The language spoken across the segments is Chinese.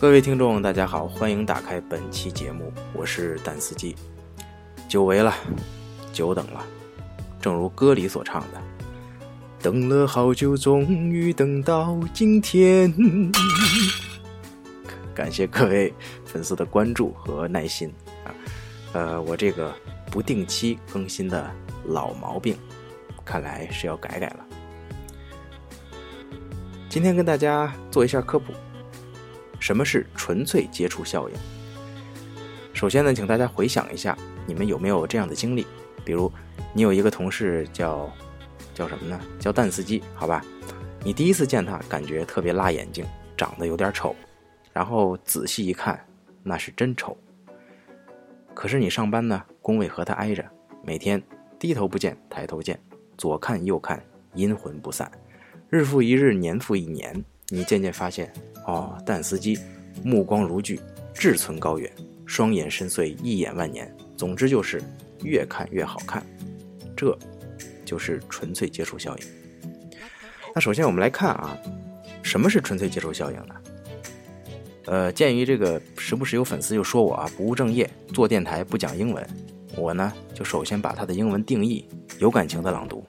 各位听众，大家好，欢迎打开本期节目，我是蛋司机。久违了，久等了，正如歌里所唱的：“等了好久，终于等到今天。”感谢各位粉丝的关注和耐心啊！呃，我这个不定期更新的老毛病，看来是要改改了。今天跟大家做一下科普。什么是纯粹接触效应？首先呢，请大家回想一下，你们有没有这样的经历？比如，你有一个同事叫叫什么呢？叫蛋司机，好吧？你第一次见他，感觉特别辣眼睛，长得有点丑，然后仔细一看，那是真丑。可是你上班呢，工位和他挨着，每天低头不见抬头见，左看右看，阴魂不散，日复一日，年复一年。你渐渐发现，哦，蛋司机目光如炬，志存高远，双眼深邃，一眼万年。总之就是越看越好看，这就是纯粹接触效应。那首先我们来看啊，什么是纯粹接触效应呢？呃，鉴于这个时不时有粉丝就说我啊不务正业，做电台不讲英文，我呢就首先把它的英文定义有感情的朗读。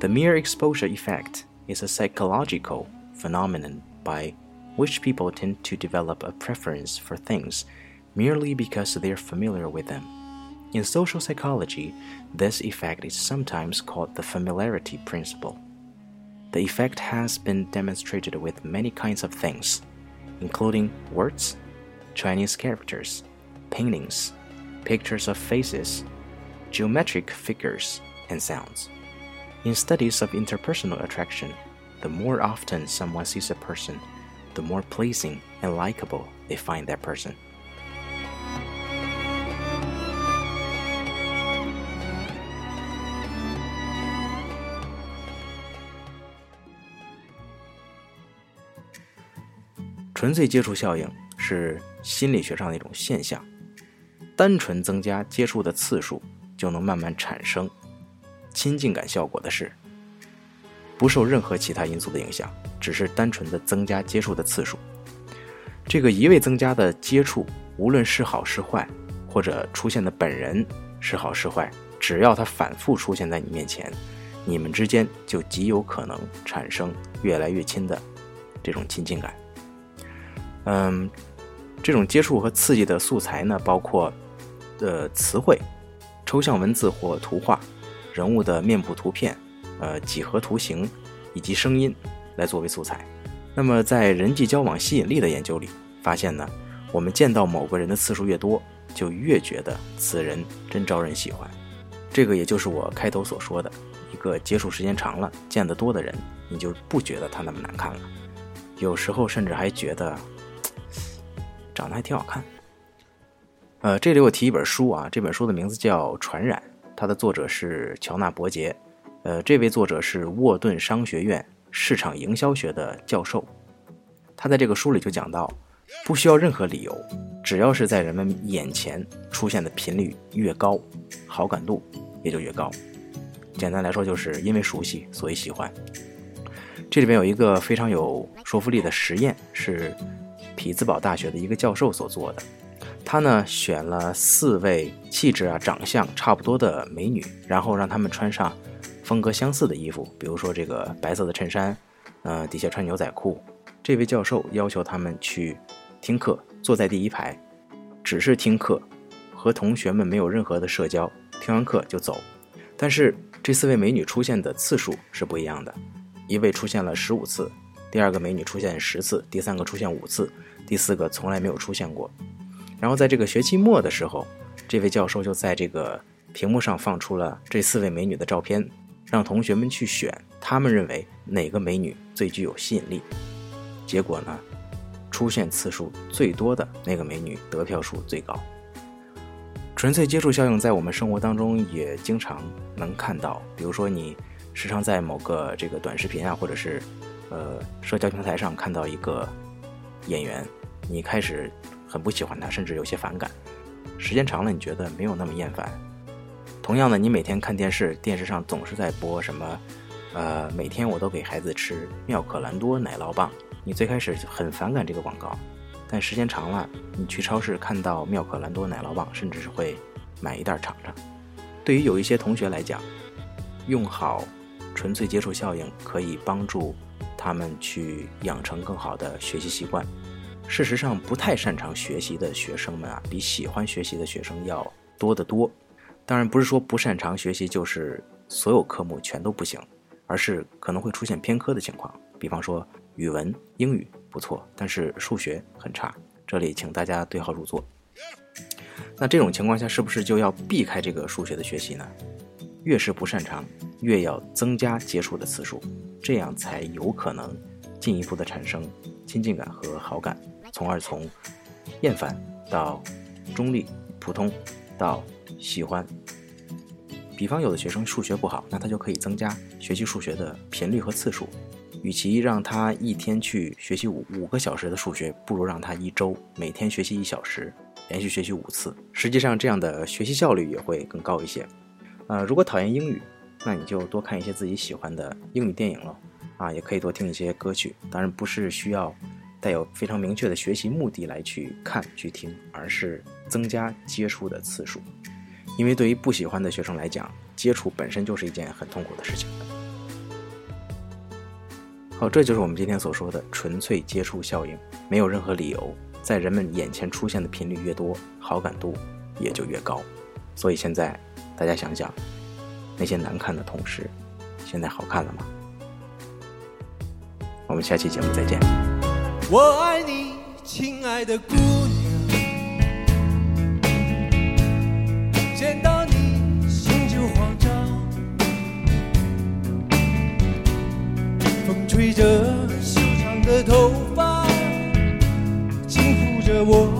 The mere exposure effect is a psychological phenomenon by which people tend to develop a preference for things merely because they're familiar with them. In social psychology, this effect is sometimes called the familiarity principle. The effect has been demonstrated with many kinds of things, including words, Chinese characters, paintings, pictures of faces, geometric figures, and sounds. In studies of interpersonal attraction, the more often someone sees a person, the more pleasing and likable they find that person. 纯粹接触效应是心理学上的一种现象，单纯增加接触的次数，就能慢慢产生 亲近感效果的是，不受任何其他因素的影响，只是单纯的增加接触的次数。这个一味增加的接触，无论是好是坏，或者出现的本人是好是坏，只要他反复出现在你面前，你们之间就极有可能产生越来越亲的这种亲近感。嗯，这种接触和刺激的素材呢，包括的词汇、抽象文字或图画。人物的面部图片、呃几何图形以及声音来作为素材。那么在人际交往吸引力的研究里发现呢，我们见到某个人的次数越多，就越觉得此人真招人喜欢。这个也就是我开头所说的，一个接触时间长了、见得多的人，你就不觉得他那么难看了，有时候甚至还觉得 长得还挺好看。呃，这里我提一本书啊，这本书的名字叫《传染》。它的作者是乔纳伯杰，呃，这位作者是沃顿商学院市场营销学的教授。他在这个书里就讲到，不需要任何理由，只要是在人们眼前出现的频率越高，好感度也就越高。简单来说，就是因为熟悉，所以喜欢。这里边有一个非常有说服力的实验，是匹兹堡大学的一个教授所做的。他呢选了四位气质啊、长相差不多的美女，然后让她们穿上风格相似的衣服，比如说这个白色的衬衫，呃，底下穿牛仔裤。这位教授要求他们去听课，坐在第一排，只是听课，和同学们没有任何的社交，听完课就走。但是这四位美女出现的次数是不一样的，一位出现了十五次，第二个美女出现十次，第三个出现五次，第四个从来没有出现过。然后在这个学期末的时候，这位教授就在这个屏幕上放出了这四位美女的照片，让同学们去选他们认为哪个美女最具有吸引力。结果呢，出现次数最多的那个美女得票数最高。纯粹接触效应在我们生活当中也经常能看到，比如说你时常在某个这个短视频啊，或者是呃社交平台上看到一个演员，你开始。很不喜欢它，甚至有些反感。时间长了，你觉得没有那么厌烦。同样的，你每天看电视，电视上总是在播什么，呃，每天我都给孩子吃妙可蓝多奶酪棒。你最开始很反感这个广告，但时间长了，你去超市看到妙可蓝多奶酪棒，甚至是会买一袋尝尝。对于有一些同学来讲，用好纯粹接触效应可以帮助他们去养成更好的学习习惯。事实上，不太擅长学习的学生们啊，比喜欢学习的学生要多得多。当然，不是说不擅长学习就是所有科目全都不行，而是可能会出现偏科的情况。比方说，语文、英语不错，但是数学很差。这里请大家对号入座。那这种情况下，是不是就要避开这个数学的学习呢？越是不擅长，越要增加接触的次数，这样才有可能进一步的产生亲近感和好感，从而从厌烦到中立、普通到喜欢。比方有的学生数学不好，那他就可以增加学习数学的频率和次数。与其让他一天去学习五五个小时的数学，不如让他一周每天学习一小时，连续学习五次。实际上，这样的学习效率也会更高一些。呃，如果讨厌英语，那你就多看一些自己喜欢的英语电影喽，啊，也可以多听一些歌曲。当然，不是需要带有非常明确的学习目的来去看去听，而是增加接触的次数。因为对于不喜欢的学生来讲，接触本身就是一件很痛苦的事情。好，这就是我们今天所说的纯粹接触效应，没有任何理由，在人们眼前出现的频率越多，好感度也就越高。所以现在。大家想想，那些难看的同事，现在好看了吗？我们下期节目再见。我爱你，亲爱的姑娘，见到你心就慌张。风吹着修长的头发，轻抚着我。